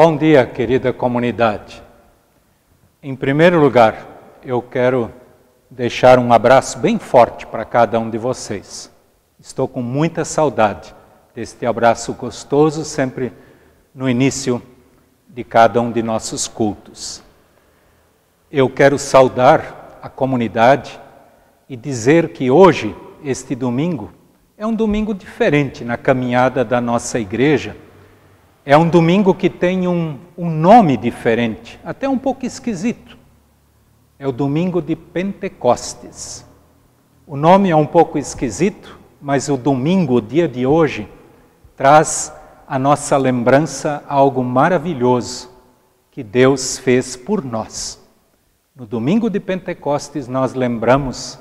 Bom dia, querida comunidade. Em primeiro lugar, eu quero deixar um abraço bem forte para cada um de vocês. Estou com muita saudade deste abraço gostoso sempre no início de cada um de nossos cultos. Eu quero saudar a comunidade e dizer que hoje, este domingo, é um domingo diferente na caminhada da nossa igreja é um domingo que tem um, um nome diferente, até um pouco esquisito. É o domingo de Pentecostes. O nome é um pouco esquisito, mas o domingo, o dia de hoje, traz a nossa lembrança algo maravilhoso que Deus fez por nós. No domingo de Pentecostes, nós lembramos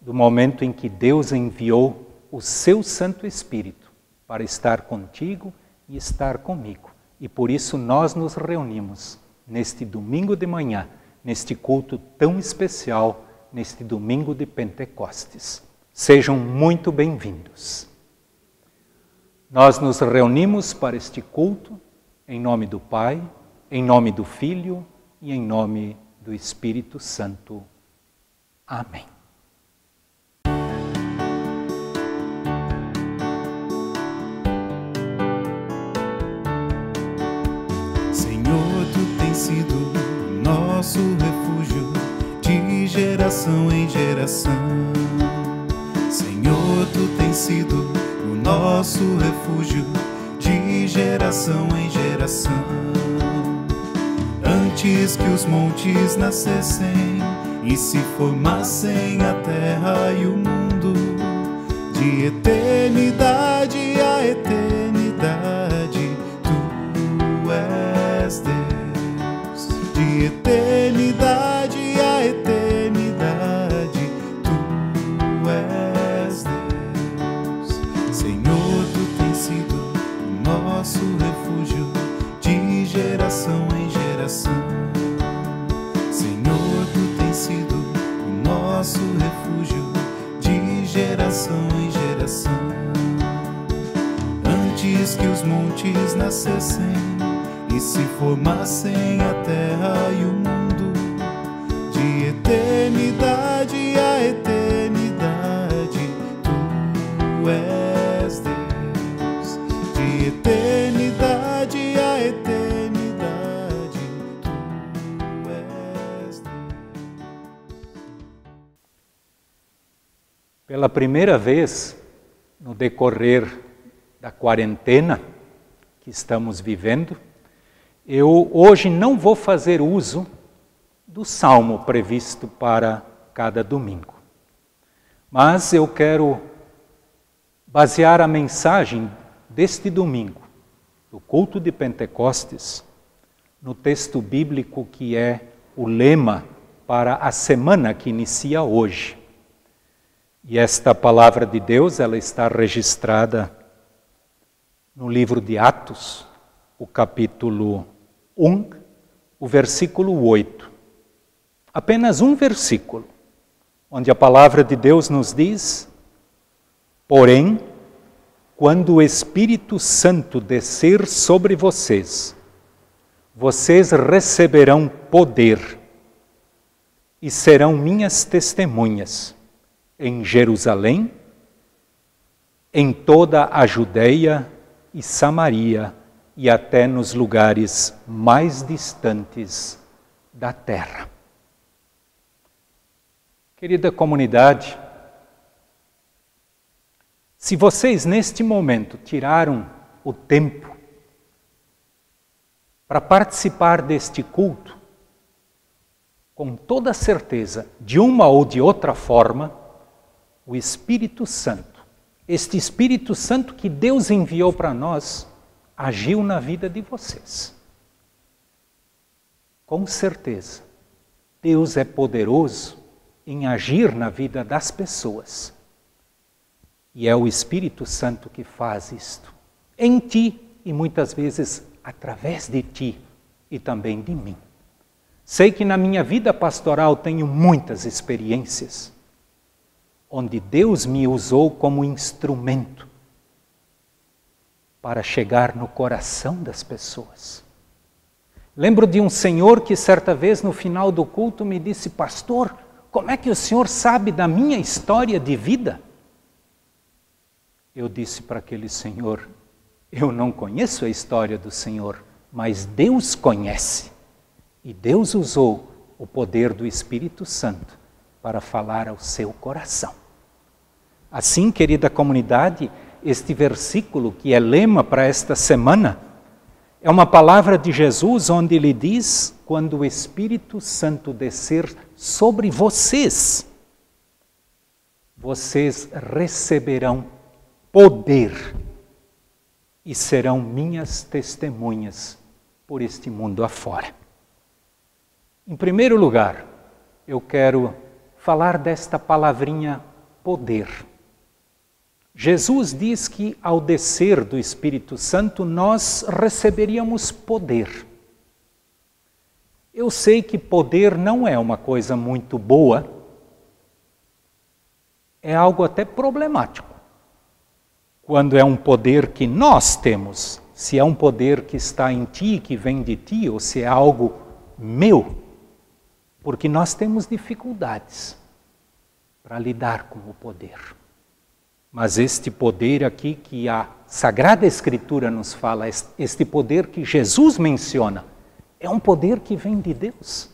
do momento em que Deus enviou o seu Santo Espírito para estar contigo e estar comigo. E por isso nós nos reunimos neste domingo de manhã, neste culto tão especial, neste domingo de Pentecostes. Sejam muito bem-vindos. Nós nos reunimos para este culto em nome do Pai, em nome do Filho e em nome do Espírito Santo. Amém. Nosso refúgio de geração em geração. Senhor, tu tens sido o nosso refúgio de geração em geração. Antes que os montes nascessem e se formassem a terra e o mundo, de eternidade a eternidade, tu és Deus de eternidade geração em geração. Antes que os montes nascessem e se formassem a terra e o mundo, de eternidade a eternidade, tu és Pela primeira vez no decorrer da quarentena que estamos vivendo, eu hoje não vou fazer uso do salmo previsto para cada domingo. Mas eu quero basear a mensagem deste domingo, do culto de Pentecostes, no texto bíblico que é o lema para a semana que inicia hoje. E esta palavra de Deus, ela está registrada no livro de Atos, o capítulo 1, o versículo 8. Apenas um versículo, onde a palavra de Deus nos diz: Porém, quando o Espírito Santo descer sobre vocês, vocês receberão poder e serão minhas testemunhas em Jerusalém, em toda a Judéia e Samaria e até nos lugares mais distantes da terra. Querida comunidade, se vocês neste momento tiraram o tempo para participar deste culto, com toda certeza, de uma ou de outra forma, o Espírito Santo, este Espírito Santo que Deus enviou para nós, agiu na vida de vocês. Com certeza, Deus é poderoso em agir na vida das pessoas. E é o Espírito Santo que faz isto, em ti e muitas vezes através de ti e também de mim. Sei que na minha vida pastoral tenho muitas experiências onde Deus me usou como instrumento para chegar no coração das pessoas. Lembro de um senhor que certa vez no final do culto me disse: Pastor, como é que o senhor sabe da minha história de vida? Eu disse para aquele senhor: Eu não conheço a história do senhor, mas Deus conhece. E Deus usou o poder do Espírito Santo para falar ao seu coração. Assim, querida comunidade, este versículo que é lema para esta semana é uma palavra de Jesus onde ele diz: quando o Espírito Santo descer sobre vocês, vocês receberão poder e serão minhas testemunhas por este mundo afora. Em primeiro lugar, eu quero falar desta palavrinha poder. Jesus diz que ao descer do Espírito Santo nós receberíamos poder. Eu sei que poder não é uma coisa muito boa, é algo até problemático. Quando é um poder que nós temos, se é um poder que está em ti, que vem de ti, ou se é algo meu, porque nós temos dificuldades para lidar com o poder. Mas este poder aqui que a Sagrada Escritura nos fala, este poder que Jesus menciona, é um poder que vem de Deus.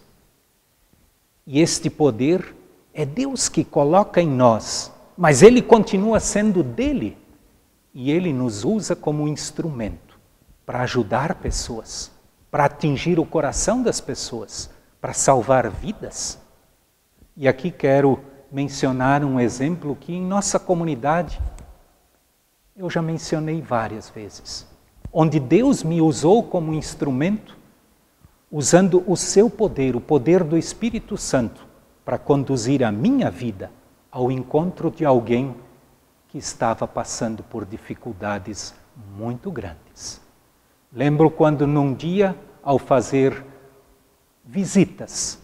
E este poder é Deus que coloca em nós, mas ele continua sendo dele. E ele nos usa como instrumento para ajudar pessoas, para atingir o coração das pessoas, para salvar vidas. E aqui quero mencionar um exemplo que em nossa comunidade eu já mencionei várias vezes, onde Deus me usou como instrumento, usando o seu poder, o poder do Espírito Santo, para conduzir a minha vida ao encontro de alguém que estava passando por dificuldades muito grandes. Lembro quando num dia, ao fazer visitas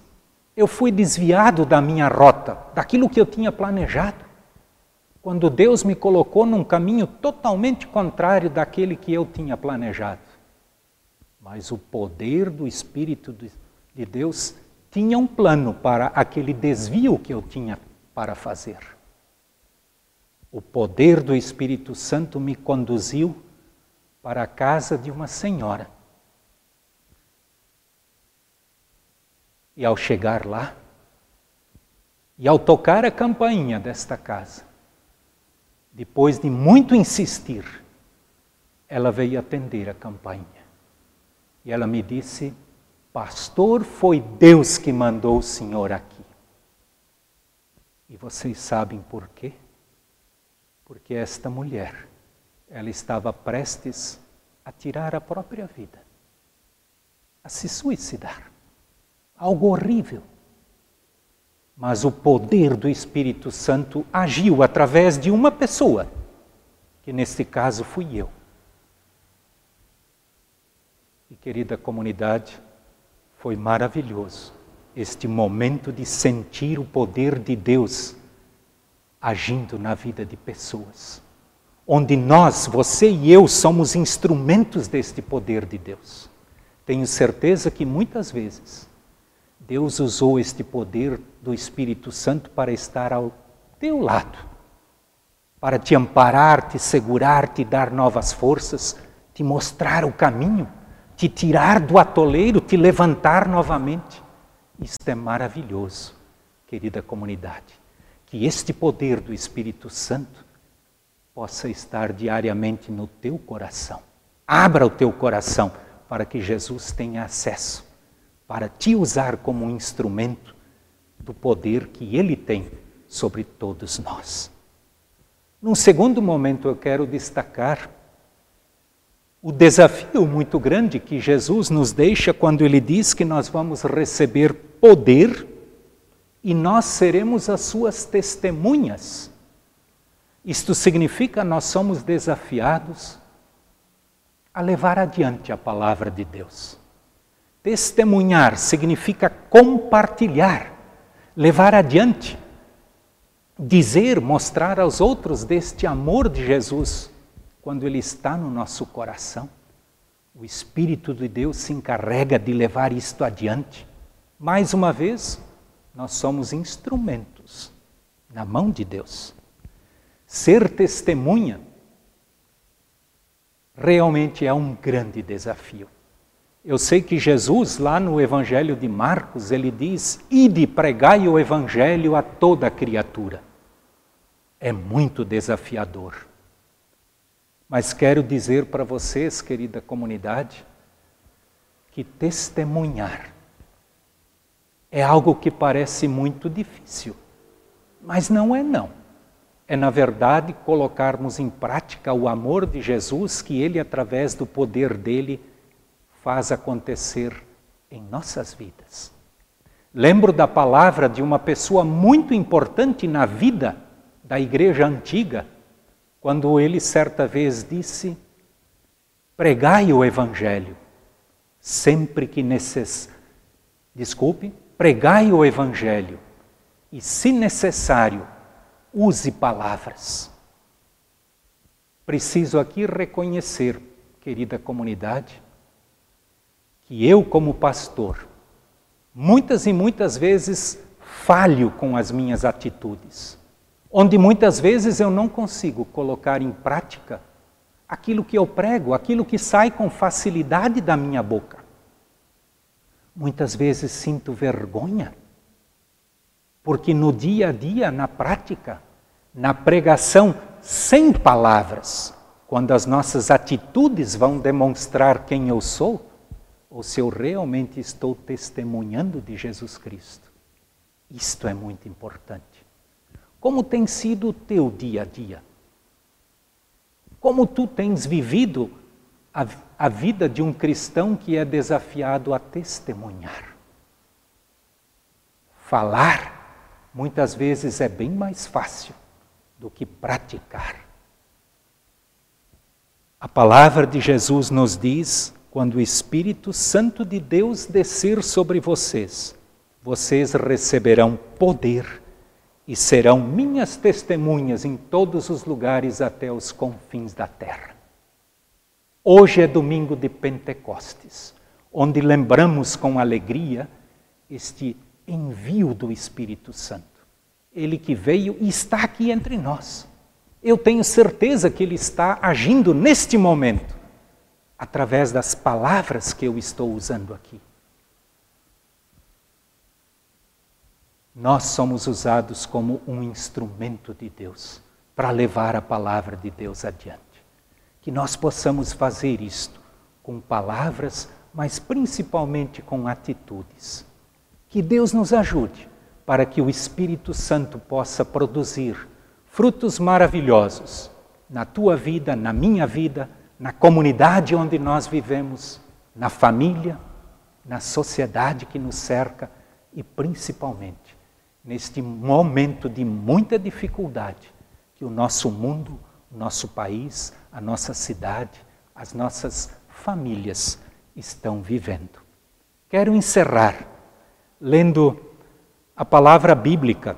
eu fui desviado da minha rota, daquilo que eu tinha planejado. Quando Deus me colocou num caminho totalmente contrário daquele que eu tinha planejado. Mas o poder do Espírito de Deus tinha um plano para aquele desvio que eu tinha para fazer. O poder do Espírito Santo me conduziu para a casa de uma senhora E ao chegar lá, e ao tocar a campainha desta casa, depois de muito insistir, ela veio atender a campainha. E ela me disse: Pastor, foi Deus que mandou o senhor aqui. E vocês sabem por quê? Porque esta mulher, ela estava prestes a tirar a própria vida, a se suicidar algo horrível. Mas o poder do Espírito Santo agiu através de uma pessoa, que neste caso fui eu. E querida comunidade, foi maravilhoso este momento de sentir o poder de Deus agindo na vida de pessoas, onde nós, você e eu, somos instrumentos deste poder de Deus. Tenho certeza que muitas vezes Deus usou este poder do Espírito Santo para estar ao teu lado, para te amparar, te segurar, te dar novas forças, te mostrar o caminho, te tirar do atoleiro, te levantar novamente. Isto é maravilhoso, querida comunidade. Que este poder do Espírito Santo possa estar diariamente no teu coração. Abra o teu coração para que Jesus tenha acesso para te usar como um instrumento do poder que Ele tem sobre todos nós. Num segundo momento, eu quero destacar o desafio muito grande que Jesus nos deixa quando ele diz que nós vamos receber poder e nós seremos as suas testemunhas. Isto significa nós somos desafiados a levar adiante a palavra de Deus. Testemunhar significa compartilhar, levar adiante, dizer, mostrar aos outros deste amor de Jesus quando ele está no nosso coração. O Espírito de Deus se encarrega de levar isto adiante. Mais uma vez, nós somos instrumentos na mão de Deus. Ser testemunha realmente é um grande desafio. Eu sei que Jesus, lá no Evangelho de Marcos, ele diz: Ide pregai o Evangelho a toda criatura. É muito desafiador. Mas quero dizer para vocês, querida comunidade, que testemunhar é algo que parece muito difícil, mas não é não. É na verdade colocarmos em prática o amor de Jesus que ele através do poder dele faz acontecer em nossas vidas. Lembro da palavra de uma pessoa muito importante na vida da igreja antiga, quando ele certa vez disse: pregai o Evangelho, sempre que necess... Desculpe, pregai o Evangelho e, se necessário, use palavras. Preciso aqui reconhecer, querida comunidade, que eu, como pastor, muitas e muitas vezes falho com as minhas atitudes onde muitas vezes eu não consigo colocar em prática aquilo que eu prego, aquilo que sai com facilidade da minha boca. Muitas vezes sinto vergonha, porque no dia a dia, na prática, na pregação sem palavras, quando as nossas atitudes vão demonstrar quem eu sou, ou se eu realmente estou testemunhando de Jesus Cristo. Isto é muito importante. Como tem sido o teu dia a dia? Como tu tens vivido a, a vida de um cristão que é desafiado a testemunhar? Falar, muitas vezes, é bem mais fácil do que praticar. A palavra de Jesus nos diz: quando o Espírito Santo de Deus descer sobre vocês, vocês receberão poder e serão minhas testemunhas em todos os lugares até os confins da terra. Hoje é domingo de Pentecostes, onde lembramos com alegria este envio do Espírito Santo. Ele que veio e está aqui entre nós. Eu tenho certeza que ele está agindo neste momento, através das palavras que eu estou usando aqui. nós somos usados como um instrumento de Deus para levar a palavra de Deus adiante. Que nós possamos fazer isto com palavras, mas principalmente com atitudes. Que Deus nos ajude para que o Espírito Santo possa produzir frutos maravilhosos na tua vida, na minha vida, na comunidade onde nós vivemos, na família, na sociedade que nos cerca e principalmente neste momento de muita dificuldade que o nosso mundo, o nosso país, a nossa cidade, as nossas famílias estão vivendo. Quero encerrar lendo a palavra bíblica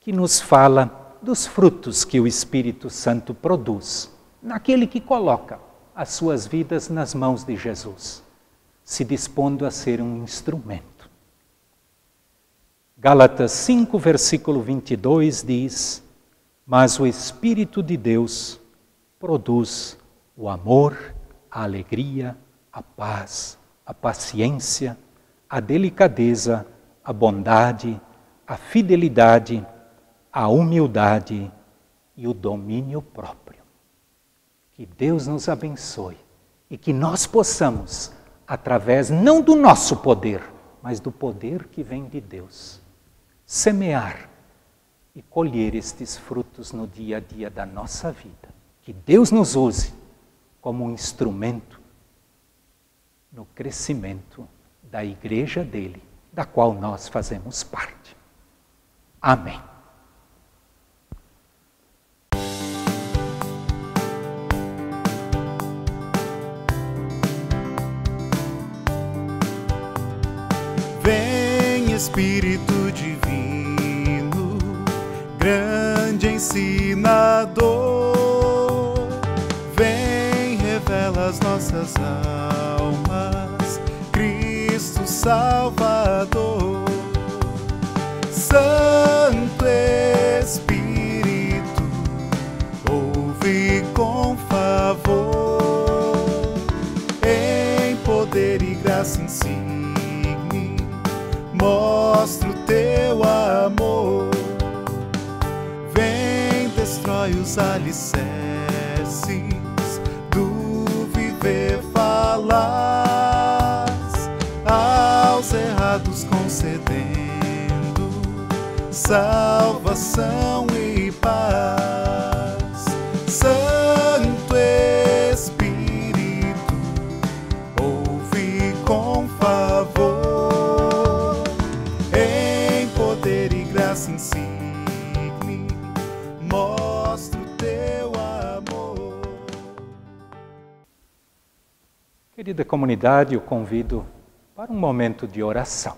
que nos fala dos frutos que o Espírito Santo produz naquele que coloca as suas vidas nas mãos de Jesus, se dispondo a ser um instrumento Gálatas 5, versículo 22 diz: Mas o Espírito de Deus produz o amor, a alegria, a paz, a paciência, a delicadeza, a bondade, a fidelidade, a humildade e o domínio próprio. Que Deus nos abençoe e que nós possamos, através não do nosso poder, mas do poder que vem de Deus, semear e colher estes frutos no dia a dia da nossa vida. Que Deus nos use como um instrumento no crescimento da igreja dele, da qual nós fazemos parte. Amém. Espírito Divino, grande ensinador, vem revela as nossas almas, Cristo Salvador, alicerces do viver falas aos errados concedendo salvação Querida comunidade, eu convido para um momento de oração.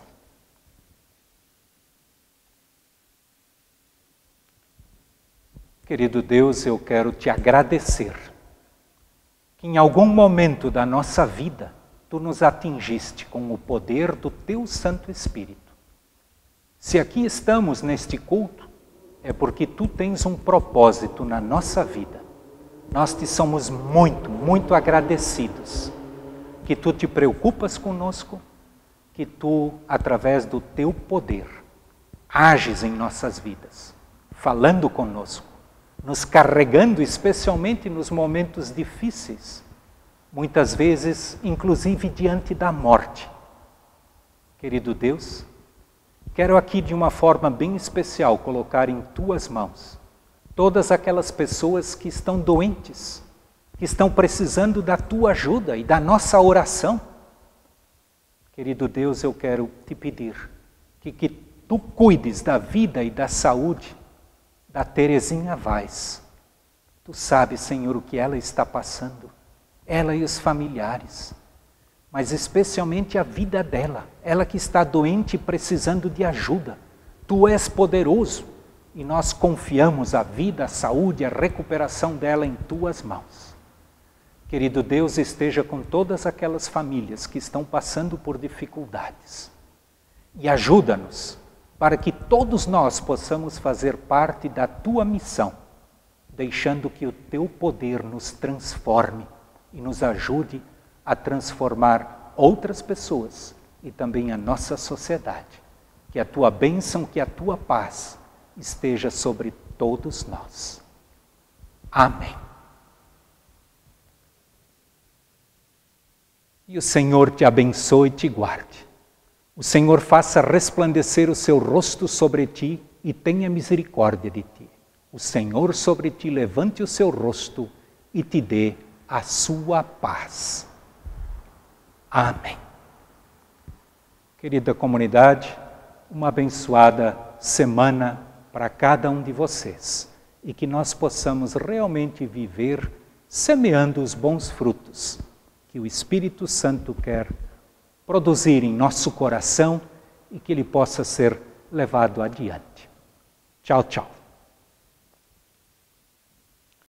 Querido Deus, eu quero te agradecer que em algum momento da nossa vida tu nos atingiste com o poder do teu Santo Espírito. Se aqui estamos neste culto, é porque tu tens um propósito na nossa vida. Nós te somos muito, muito agradecidos que tu te preocupas conosco, que tu, através do teu poder, ages em nossas vidas, falando conosco, nos carregando, especialmente nos momentos difíceis, muitas vezes, inclusive diante da morte. Querido Deus, quero aqui de uma forma bem especial colocar em tuas mãos todas aquelas pessoas que estão doentes, que estão precisando da tua ajuda e da nossa oração. Querido Deus, eu quero te pedir que, que tu cuides da vida e da saúde da Terezinha Vaz. Tu sabes, Senhor, o que ela está passando, ela e os familiares, mas especialmente a vida dela, ela que está doente e precisando de ajuda. Tu és poderoso e nós confiamos a vida, a saúde, a recuperação dela em tuas mãos. Querido Deus, esteja com todas aquelas famílias que estão passando por dificuldades e ajuda-nos para que todos nós possamos fazer parte da tua missão, deixando que o teu poder nos transforme e nos ajude a transformar outras pessoas e também a nossa sociedade. Que a tua bênção, que a tua paz esteja sobre todos nós. Amém. E o Senhor te abençoe e te guarde. O Senhor faça resplandecer o seu rosto sobre ti e tenha misericórdia de ti. O Senhor sobre ti levante o seu rosto e te dê a sua paz. Amém. Querida comunidade, uma abençoada semana para cada um de vocês e que nós possamos realmente viver semeando os bons frutos que o Espírito Santo quer produzir em nosso coração e que ele possa ser levado adiante. Tchau, tchau.